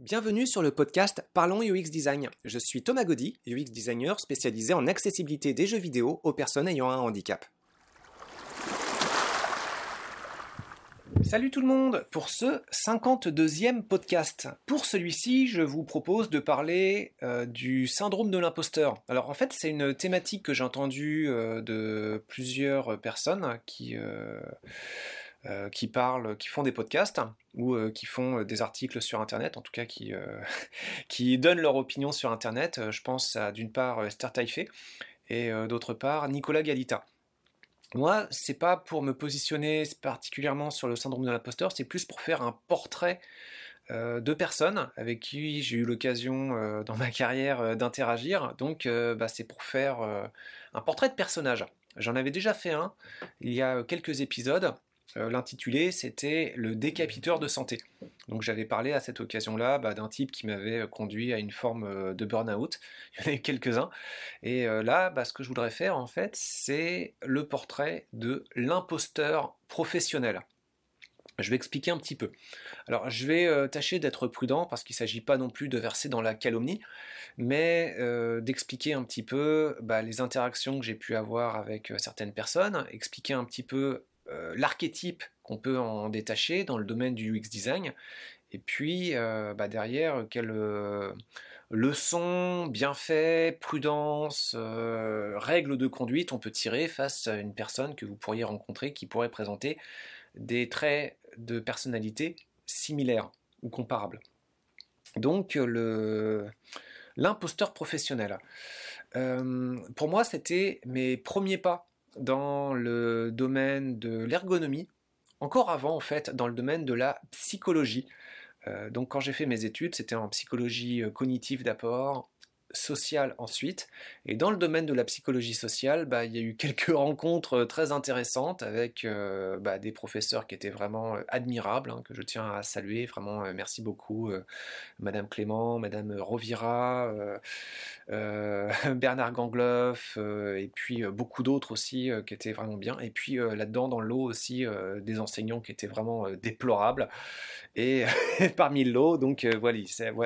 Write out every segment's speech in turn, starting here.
Bienvenue sur le podcast Parlons UX Design. Je suis Thomas Gaudy, UX designer spécialisé en accessibilité des jeux vidéo aux personnes ayant un handicap. Salut tout le monde pour ce 52e podcast. Pour celui-ci, je vous propose de parler euh, du syndrome de l'imposteur. Alors en fait, c'est une thématique que j'ai entendue euh, de plusieurs personnes qui... Euh, qui parlent, qui font des podcasts ou qui font des articles sur Internet, en tout cas qui, donnent leur opinion sur Internet. Je pense à d'une part Esther Taïfé et d'autre part Nicolas Galita. Moi, c'est pas pour me positionner particulièrement sur le syndrome de l'imposteur, c'est plus pour faire un portrait euh, de personnes avec qui j'ai eu l'occasion euh, dans ma carrière euh, d'interagir. Donc, bah, c'est pour faire un portrait de personnage. J'en avais déjà fait un il y a quelques épisodes. Euh, l'intitulé, c'était Le décapiteur de santé. Donc j'avais parlé à cette occasion-là bah, d'un type qui m'avait euh, conduit à une forme euh, de burn-out. Il y en a eu quelques-uns. Et là, bah, ce que je voudrais faire, en fait, c'est le portrait de l'imposteur professionnel. Je vais expliquer un petit peu. Alors, je vais tâcher d'être prudent parce qu'il ne s'agit pas non plus de verser dans la calomnie, mais d'expliquer un petit peu bah, les interactions que j'ai pu avoir avec certaines personnes, expliquer un petit peu euh, l'archétype qu'on peut en détacher dans le domaine du UX design, et puis euh, bah, derrière, quelles euh, leçons, bienfaits, prudence, règles de conduite on peut tirer face à une personne que vous pourriez rencontrer qui pourrait présenter des traits de personnalité similaires ou comparables. Donc l'imposteur professionnel. pour moi, c'était mes premiers pas dans le domaine de l'ergonomie, encore avant en fait dans le domaine de la psychologie. Euh, donc quand j'ai fait mes études, c'était en psychologie euh, cognitive d'abord, sociale ensuite. Et dans le domaine de la psychologie sociale, bah, il y a eu quelques rencontres euh, très intéressantes avec euh, bah, des professeurs qui étaient vraiment euh, admirables, hein, que je tiens à saluer. Vraiment, merci beaucoup, Madame Clément, Madame Rovira, Bernard Gangloff, et puis beaucoup d'autres aussi qui étaient vraiment bien. Et puis là-dedans, dans le lot aussi, des enseignants qui étaient vraiment déplorables. Et parmi le lot, donc voilà,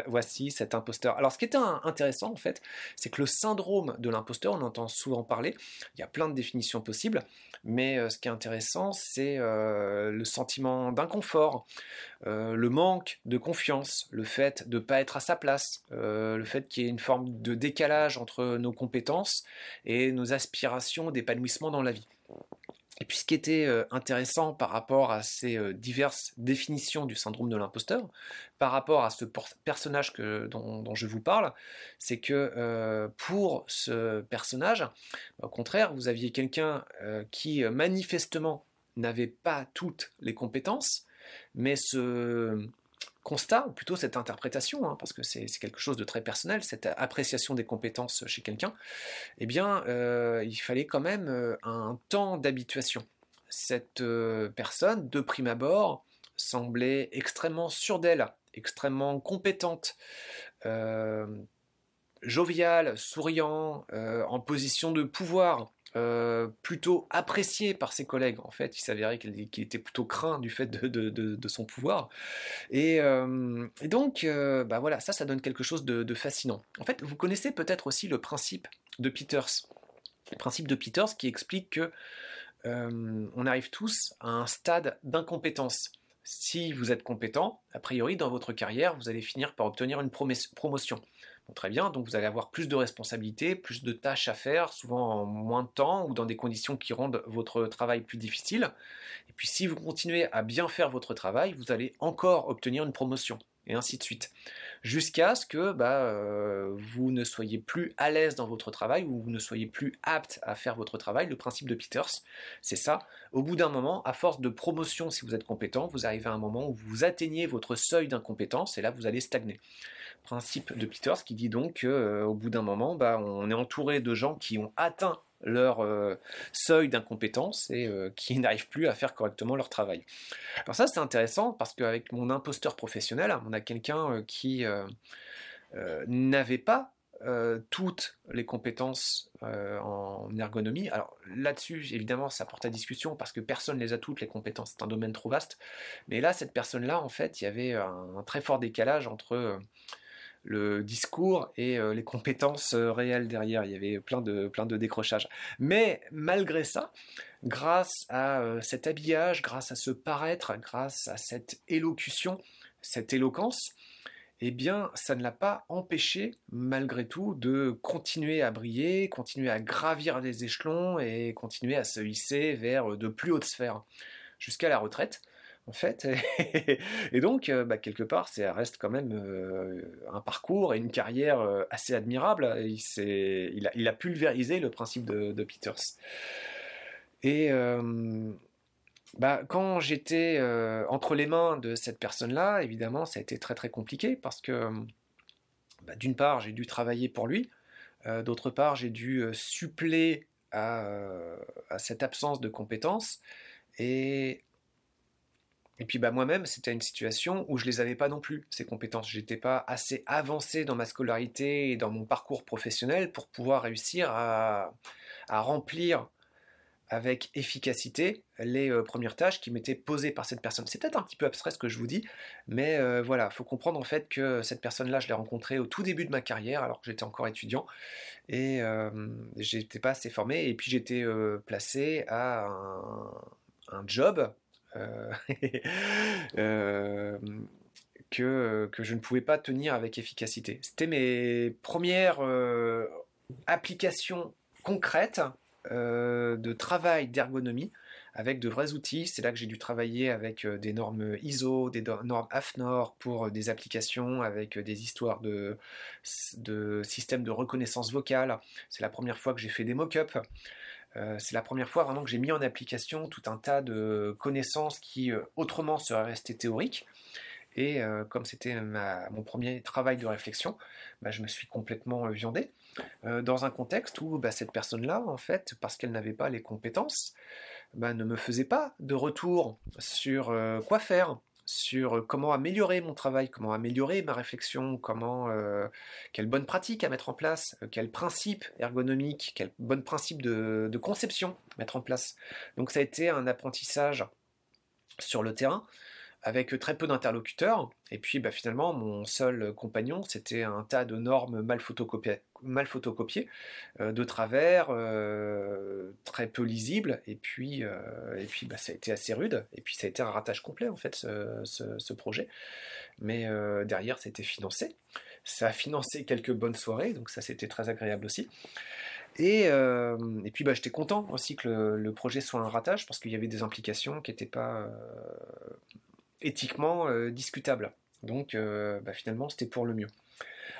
voici cet imposteur. Alors, ce qui était intéressant, c'est que le syndrome de l'imposteur, on entend souvent parler, il y a plein de définitions possibles, mais euh, ce qui est intéressant, c'est euh, le sentiment d'inconfort, euh, le manque de confiance, le fait de ne pas être à sa place, le fait qu'il y ait une forme de décalage entre nos compétences et nos aspirations d'épanouissement dans la vie. Et puis ce qui était intéressant par rapport à ces diverses définitions du syndrome de l'imposteur, par rapport à ce personnage dont, je vous parle, c'est que pour ce personnage, au contraire, vous aviez quelqu'un qui manifestement n'avait pas toutes les compétences, mais ce, constat, ou plutôt cette interprétation, hein, parce que c'est quelque chose de très personnel, cette appréciation des compétences chez quelqu'un, eh bien, euh, il fallait quand même euh, un temps d'habituation. Cette euh, personne, de prime abord, semblait extrêmement sûre d'elle, extrêmement compétente, joviale, souriant, en position de pouvoir. Euh, plutôt apprécié par ses collègues. En fait, il s'avérait qu'il était plutôt craint du fait de, son pouvoir. Et, euh, donc, euh, bah voilà, ça, ça donne quelque chose de, fascinant. En fait, vous connaissez peut-être aussi le principe de Peters. Le principe de Peters qui explique que on arrive tous à un stade d'incompétence. Si vous êtes compétent, a priori, dans votre carrière, vous allez finir par obtenir une promotion très bien, donc vous allez avoir plus de responsabilités, plus de tâches à faire, souvent en moins de temps ou dans des conditions qui rendent votre travail plus difficile. Et puis si vous continuez à bien faire votre travail, vous allez encore obtenir une promotion et ainsi de suite. Jusqu'à ce que bah, euh, vous ne soyez plus à l'aise dans votre travail ou vous ne soyez plus apte à faire votre travail. Le principe de Peters, c'est ça. Au bout d'un moment, à force de promotion, si vous êtes compétent, vous arrivez à un moment où vous atteignez votre seuil d'incompétence et là, vous allez stagner principe de Peters qui dit donc qu'au euh, bout d'un moment, bah, on est entouré de gens qui ont atteint leur euh, seuil d'incompétence et euh, qui n'arrivent plus à faire correctement leur travail. Alors ça c'est intéressant parce qu'avec mon imposteur professionnel, on a quelqu'un qui n'avait pas toutes les compétences en ergonomie. Alors là-dessus, évidemment, ça porte à discussion parce que personne ne les a toutes, les compétences, c'est un domaine trop vaste. Mais là, cette personne-là, en fait, il y avait un, très fort décalage entre le discours et les compétences réelles derrière. Il y avait plein de, plein de décrochages. Mais malgré ça, grâce à cet habillage, grâce à ce paraître, grâce à cette élocution, cette éloquence, eh bien, ça ne l'a pas empêché, malgré tout, de continuer à briller, continuer à gravir les échelons et continuer à se hisser vers de plus hautes sphères, jusqu'à la retraite, en fait. et donc, euh, bah, quelque part, ça reste quand même euh, un parcours et une carrière euh, assez admirable. Il, a, pulvérisé le principe de, Peters. Et bah, quand j'étais entre les mains de cette personne-là, évidemment, ça a été très très compliqué parce que, bah, d'une part, j'ai dû travailler pour lui, d'autre part, j'ai dû suppléer à, cette absence de compétences, et, et puis bah, moi-même, c'était une situation où je les avais pas non plus, ces compétences. J'étais pas assez avancé dans ma scolarité et dans mon parcours professionnel pour pouvoir réussir à, remplir avec efficacité les euh, premières tâches qui m'étaient posées par cette personne. C'est peut-être un petit peu abstrait ce que je vous dis, mais euh, voilà, il faut comprendre en fait que cette personne-là, je l'ai rencontrée au tout début de ma carrière, alors que j'étais encore étudiant, et euh, j'étais pas assez formé, et puis j'étais euh, placé à un, job que, que je ne pouvais pas tenir avec efficacité. C'était mes premières applications concrètes euh, de travail d'ergonomie avec de vrais outils. C'est là que j'ai dû travailler avec euh, des normes ISO, des normes AFNOR pour euh, des applications avec des histoires de, systèmes de reconnaissance vocale. C'est la première fois que j'ai fait des mock-ups. c'est la première fois vraiment que j'ai mis en application tout un tas de connaissances qui autrement seraient restées théoriques. Et comme c'était mon premier travail de réflexion, bah, je me suis complètement viandé. Euh, dans un contexte où bah, cette personne-là, en fait, parce qu'elle n'avait pas les compétences, bah, ne me faisait pas de retour sur euh, quoi faire, sur comment améliorer mon travail, comment améliorer ma réflexion, comment euh, quelles bonnes pratiques à mettre en place, quels principes ergonomiques, quels bons principes de, conception mettre en place. Donc ça a été un apprentissage sur le terrain avec très peu d'interlocuteurs. Et puis bah, finalement, mon seul compagnon, c'était un tas de normes mal photocopiées, mal euh, de travers, euh, très peu lisibles. Et puis, euh, et puis bah, ça a été assez rude. Et puis ça a été un ratage complet, en fait, ce, projet. Mais derrière, c'était financé. Ça a financé quelques bonnes soirées, donc ça, c'était très agréable aussi. Et, et, puis bah, j'étais content aussi que le, projet soit un ratage parce qu'il y avait des implications qui n'étaient pas éthiquement euh, discutable. Donc euh, bah, finalement, c'était pour le mieux.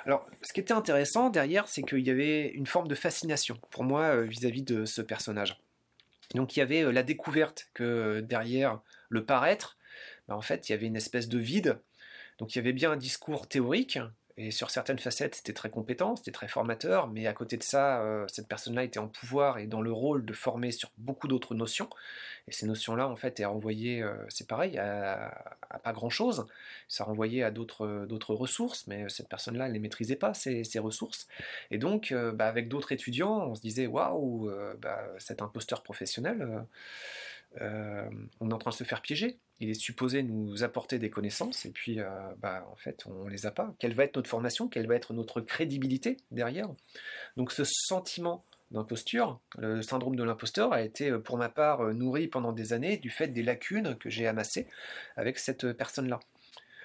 Alors, ce qui était intéressant derrière, c'est qu'il y avait une forme de fascination pour moi euh, vis-à-vis de ce personnage. Donc, il y avait la découverte que derrière le paraître, bah, en fait, il y avait une espèce de vide. Donc, il y avait bien un discours théorique, et sur certaines facettes, c'était très compétent, c'était très formateur, mais à côté de ça, euh, cette personne-là était en pouvoir et dans le rôle de former sur beaucoup d'autres notions. Et ces notions-là, en fait, elles renvoyaient, euh, c'est pareil, à, pas grand-chose. Ça renvoyait à d'autres, d'autres ressources, mais cette personne-là, elle ne les maîtrisait pas, ces, ces ressources. Et donc, euh, bah, avec d'autres étudiants, on se disait, waouh, bah, cet imposteur professionnel, on est en train de se faire piéger il est supposé nous apporter des connaissances, et puis euh, bah, en fait on les a pas. Quelle va être notre formation? Quelle va être notre crédibilité derrière? Donc ce sentiment d'imposture, le syndrome de l'imposteur, a été pour ma part nourri pendant des années du fait des lacunes que j'ai amassées avec cette personne-là.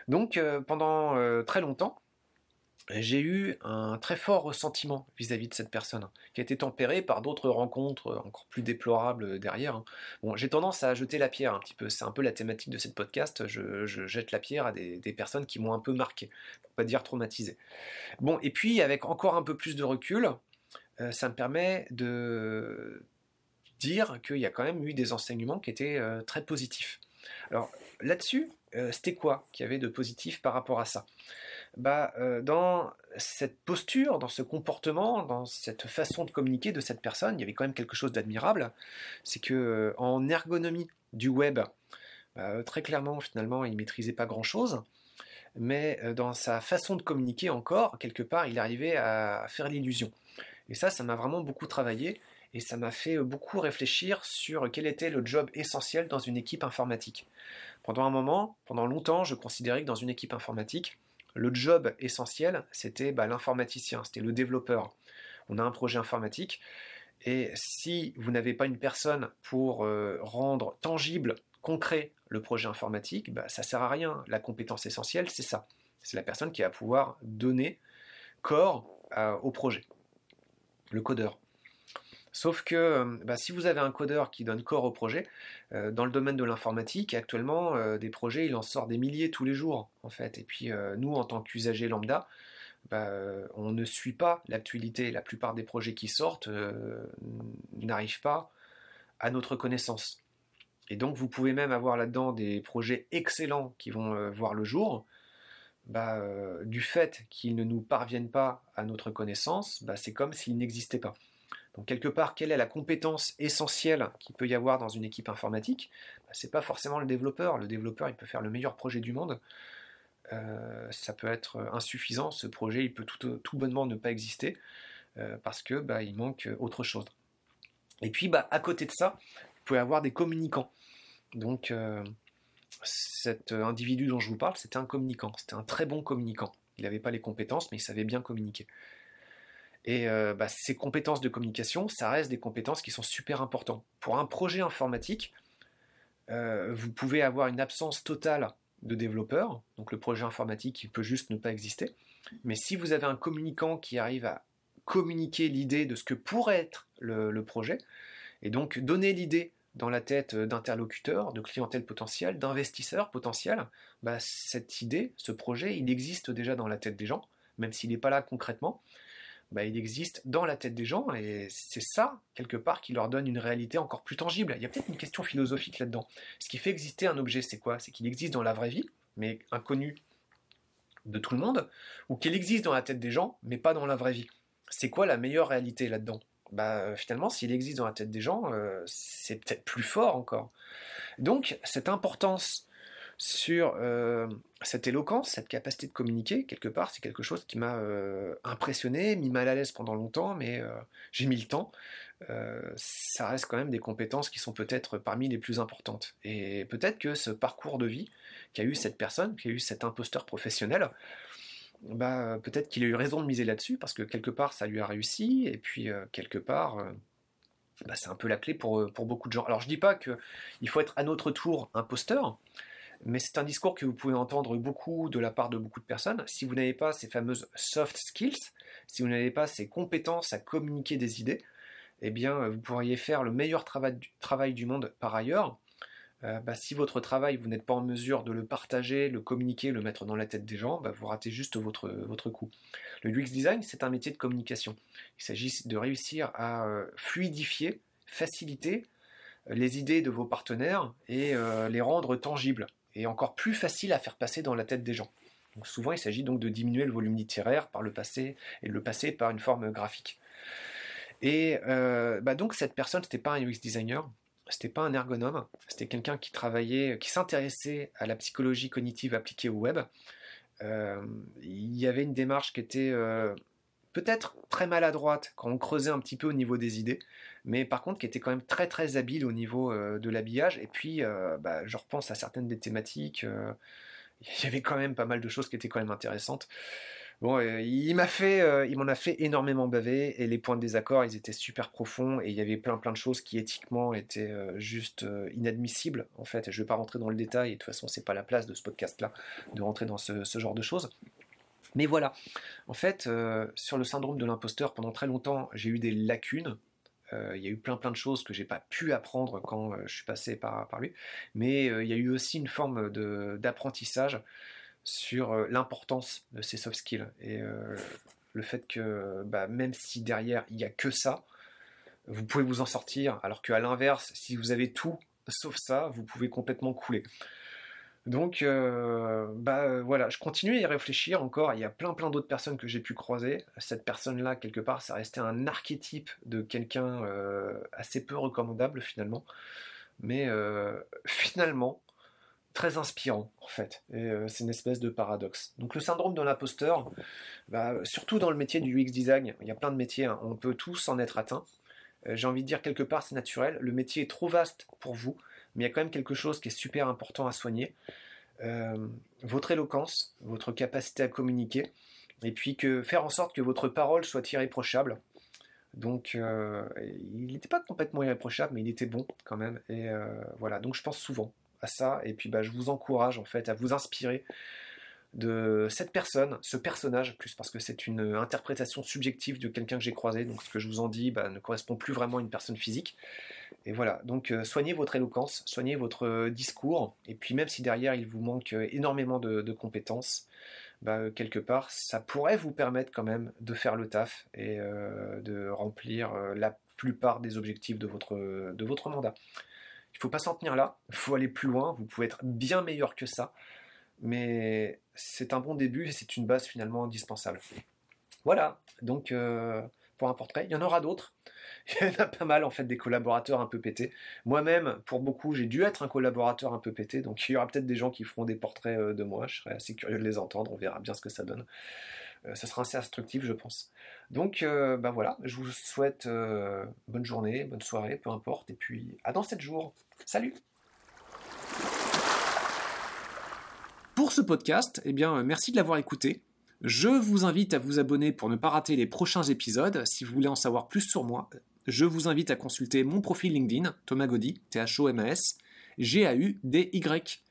Donc euh, pendant euh, très longtemps, j'ai eu un très fort ressentiment vis-à-vis de cette personne, qui a été tempéré par d'autres rencontres encore plus déplorables derrière. Hein. Bon, j'ai tendance à jeter la pierre un petit peu, c'est un peu la thématique de cette podcast, je, jette la pierre à des, personnes qui m'ont un peu marqué, pour pas dire traumatisé. Bon, et puis avec encore un peu plus de recul, euh, ça me permet de dire qu'il y a quand même eu des enseignements qui étaient euh, très positifs. Alors là-dessus, euh, c'était quoi qu'il y avait de positif par rapport à ça? Bah, euh, dans cette posture, dans ce comportement, dans cette façon de communiquer de cette personne, il y avait quand même quelque chose d'admirable. C'est que euh, en ergonomie du web, bah, très clairement, finalement, il maîtrisait pas grand-chose. mais dans sa façon de communiquer encore, quelque part, il arrivait à faire l'illusion. Et ça, ça m'a vraiment beaucoup travaillé et ça m'a fait beaucoup réfléchir sur quel était le job essentiel dans une équipe informatique. Pendant un moment, pendant longtemps, je considérais que dans une équipe informatique, le job essentiel, c'était bah, l'informaticien, c'était le développeur. On a un projet informatique, et si vous n'avez pas une personne pour euh, rendre tangible, concret le projet informatique, bah, ça ne sert à rien. La compétence essentielle, c'est ça. C'est la personne qui va pouvoir donner corps au projet, le codeur. Sauf que euh, bah, si vous avez un codeur qui donne corps au projet, euh, dans le domaine de l'informatique, actuellement, euh, des projets, il en sort des milliers tous les jours, en fait. Et puis, nous, en tant qu'usagers lambda, bah, on ne suit pas l'actualité. La plupart des projets qui sortent n'arrivent pas à notre connaissance. Et donc, vous pouvez même avoir là-dedans des projets excellents qui vont voir le jour. Bah, du fait qu'ils ne nous parviennent pas à notre connaissance, c'est comme s'ils n'existaient pas. Donc quelque part, quelle est la compétence essentielle qu'il peut y avoir dans une équipe informatique? Bah, Ce n'est pas forcément le développeur. Le développeur, il peut faire le meilleur projet du monde. Euh, ça peut être insuffisant. Ce projet, il peut tout, bonnement ne pas exister euh, parce que bah, il manque autre chose. Et puis, bah, à côté de ça, vous pouvez avoir des communicants. Donc, euh, cet individu dont je vous parle, c'était un communicant. C'était un très bon communicant. Il n'avait pas les compétences, mais il savait bien communiquer. Et euh, bah, ces compétences de communication, ça reste des compétences qui sont super importantes. Pour un projet informatique, euh, vous pouvez avoir une absence totale de développeurs, donc le projet informatique il peut juste ne pas exister. Mais si vous avez un communicant qui arrive à communiquer l'idée de ce que pourrait être le, projet, et donc donner l'idée dans la tête d'interlocuteurs, de clientèle potentielle, d'investisseurs potentiels, bah, cette idée, ce projet, il existe déjà dans la tête des gens, même s'il n'est pas là concrètement. Bah, il existe dans la tête des gens, et c'est ça, quelque part, qui leur donne une réalité encore plus tangible. Il y a peut-être une question philosophique là-dedans. Ce qui fait exister un objet, c'est quoi? C'est qu'il existe dans la vraie vie, mais inconnu de tout le monde, ou qu'il existe dans la tête des gens, mais pas dans la vraie vie. C'est quoi la meilleure réalité là-dedans? Bah, finalement, s'il existe dans la tête des gens, euh, c'est peut-être plus fort encore. Donc, cette importance sur euh, cette éloquence, cette capacité de communiquer, quelque part, c'est quelque chose qui m'a euh, impressionné, mis mal à l'aise pendant longtemps, mais euh, j'ai mis le temps. ça reste quand même des compétences qui sont peut-être parmi les plus importantes. Et peut-être que ce parcours de vie qu'a eu cette personne, qui a eu cet imposteur professionnel, bah, peut-être qu'il a eu raison de miser là-dessus, parce que quelque part ça lui a réussi, et puis quelque part bah, c'est un peu la clé pour, pour beaucoup de gens. Alors je dis pas qu'il faut être à notre tour imposteur, mais c'est un discours que vous pouvez entendre beaucoup de la part de beaucoup de personnes. Si vous n'avez pas ces fameuses soft skills, si vous n'avez pas ces compétences à communiquer des idées, eh bien, vous pourriez faire le meilleur travail, du monde par ailleurs. Euh, bah, si votre travail, vous n'êtes pas en mesure de le partager, le communiquer, le mettre dans la tête des gens, bah, vous ratez juste votre, coup. Le UX design, c'est un métier de communication. Il s'agit de réussir à euh, fluidifier, faciliter euh, les idées de vos partenaires et les rendre tangibles et encore plus facile à faire passer dans la tête des gens. Souvent, il s'agit donc de diminuer le volume littéraire par le passé et de le passer par une forme graphique. Et euh, bah donc cette personne, c'était pas un UX designer, c'était pas un ergonome, c'était quelqu'un qui travaillait, qui s'intéressait à la psychologie cognitive appliquée au web. Euh, il y avait une démarche qui était euh, peut-être très maladroite quand on creusait un petit peu au niveau des idées, mais par contre qui était quand même très très habile au niveau euh, de l'habillage. Et puis, euh, bah, je repense à certaines des thématiques. Euh, il y avait quand même pas mal de choses qui étaient quand même intéressantes. Bon, il m'a fait, il m'en a fait énormément baver et les points de désaccord, ils étaient super profonds et il y avait plein plein de choses qui éthiquement étaient juste inadmissibles en fait. Je vais pas rentrer dans le détail et de toute façon c'est pas la place de ce podcast-là de rentrer dans ce, genre de choses. Mais voilà, en fait, sur le syndrome de l'imposteur, pendant très longtemps, j'ai eu des lacunes il y a eu plein plein de choses que j'ai pas pu apprendre quand euh, je suis passé par, par lui, mais euh, il y a eu aussi une forme d'apprentissage sur l'importance de ces soft skills. Et le fait que bah, même si derrière il n'y a que ça, vous pouvez vous en sortir, alors qu'à l'inverse, si vous avez tout sauf ça, vous pouvez complètement couler. Donc, euh, bah euh, voilà, je continue à y réfléchir encore. Il y a plein plein d'autres personnes que j'ai pu croiser. Cette personne-là, quelque part, ça restait un archétype de quelqu'un euh, assez peu recommandable finalement. Mais finalement, très inspirant en fait. Et c'est une espèce de paradoxe. Donc le syndrome de l'imposteur, bah, surtout dans le métier du UX design, il y a plein de métiers, hein. on peut tous en être atteints. J'ai envie de dire quelque part c'est naturel. Le métier est trop vaste pour vous, mais il y a quand même quelque chose qui est super important à soigner. votre éloquence, votre capacité à communiquer, et puis que faire en sorte que votre parole soit irréprochable. Donc, euh, il n'était pas complètement irréprochable, mais il était bon quand même. Et euh, voilà, donc je pense souvent à ça. Et puis, bah, je vous encourage en fait à vous inspirer de cette personne, ce personnage, plus parce que c'est une interprétation subjective de quelqu'un que j'ai croisé. Donc, ce que je vous en dis bah, ne correspond plus vraiment à une personne physique. Et voilà, donc euh, soignez votre éloquence, soignez votre discours. Et puis, même si derrière il vous manque énormément de compétences, bah, quelque part, ça pourrait vous permettre quand même de faire le taf et euh, de remplir euh, la plupart des objectifs de votre, de votre mandat. Il ne faut pas s'en tenir là, il faut aller plus loin, vous pouvez être bien meilleur que ça, mais c'est un bon début et c'est une base finalement indispensable. Voilà, donc euh, pour un portrait, il y en aura d'autres. il y en a pas mal en fait des collaborateurs un peu pétés. Moi-même, pour beaucoup, j'ai dû être un collaborateur un peu pété, donc il y aura peut-être des gens qui feront des portraits euh, de moi. Je serais assez curieux de les entendre. On verra bien ce que ça donne. Euh, ça sera assez instructif, je pense. Donc, euh, bah voilà, je vous souhaite bonne journée, bonne soirée, peu importe, et puis à dans 7 jours. Salut Pour ce podcast, eh bien, merci de l'avoir écouté. Je vous invite à vous abonner pour ne pas rater les prochains épisodes. Si vous voulez en savoir plus sur moi, je vous invite à consulter mon profil LinkedIn, Thomas Gaudy, T-H-O-M-A-S, G-A-U-D-Y.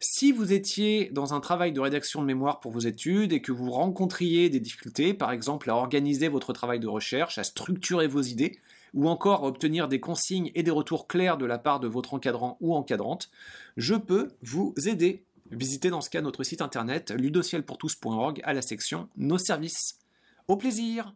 Si vous étiez dans un travail de rédaction de mémoire pour vos études et que vous rencontriez des difficultés, par exemple à organiser votre travail de recherche, à structurer vos idées, ou encore à obtenir des consignes et des retours clairs de la part de votre encadrant ou encadrante, je peux vous aider. Visitez dans ce cas notre site internet ludocielpourtous.org à la section Nos services. Au plaisir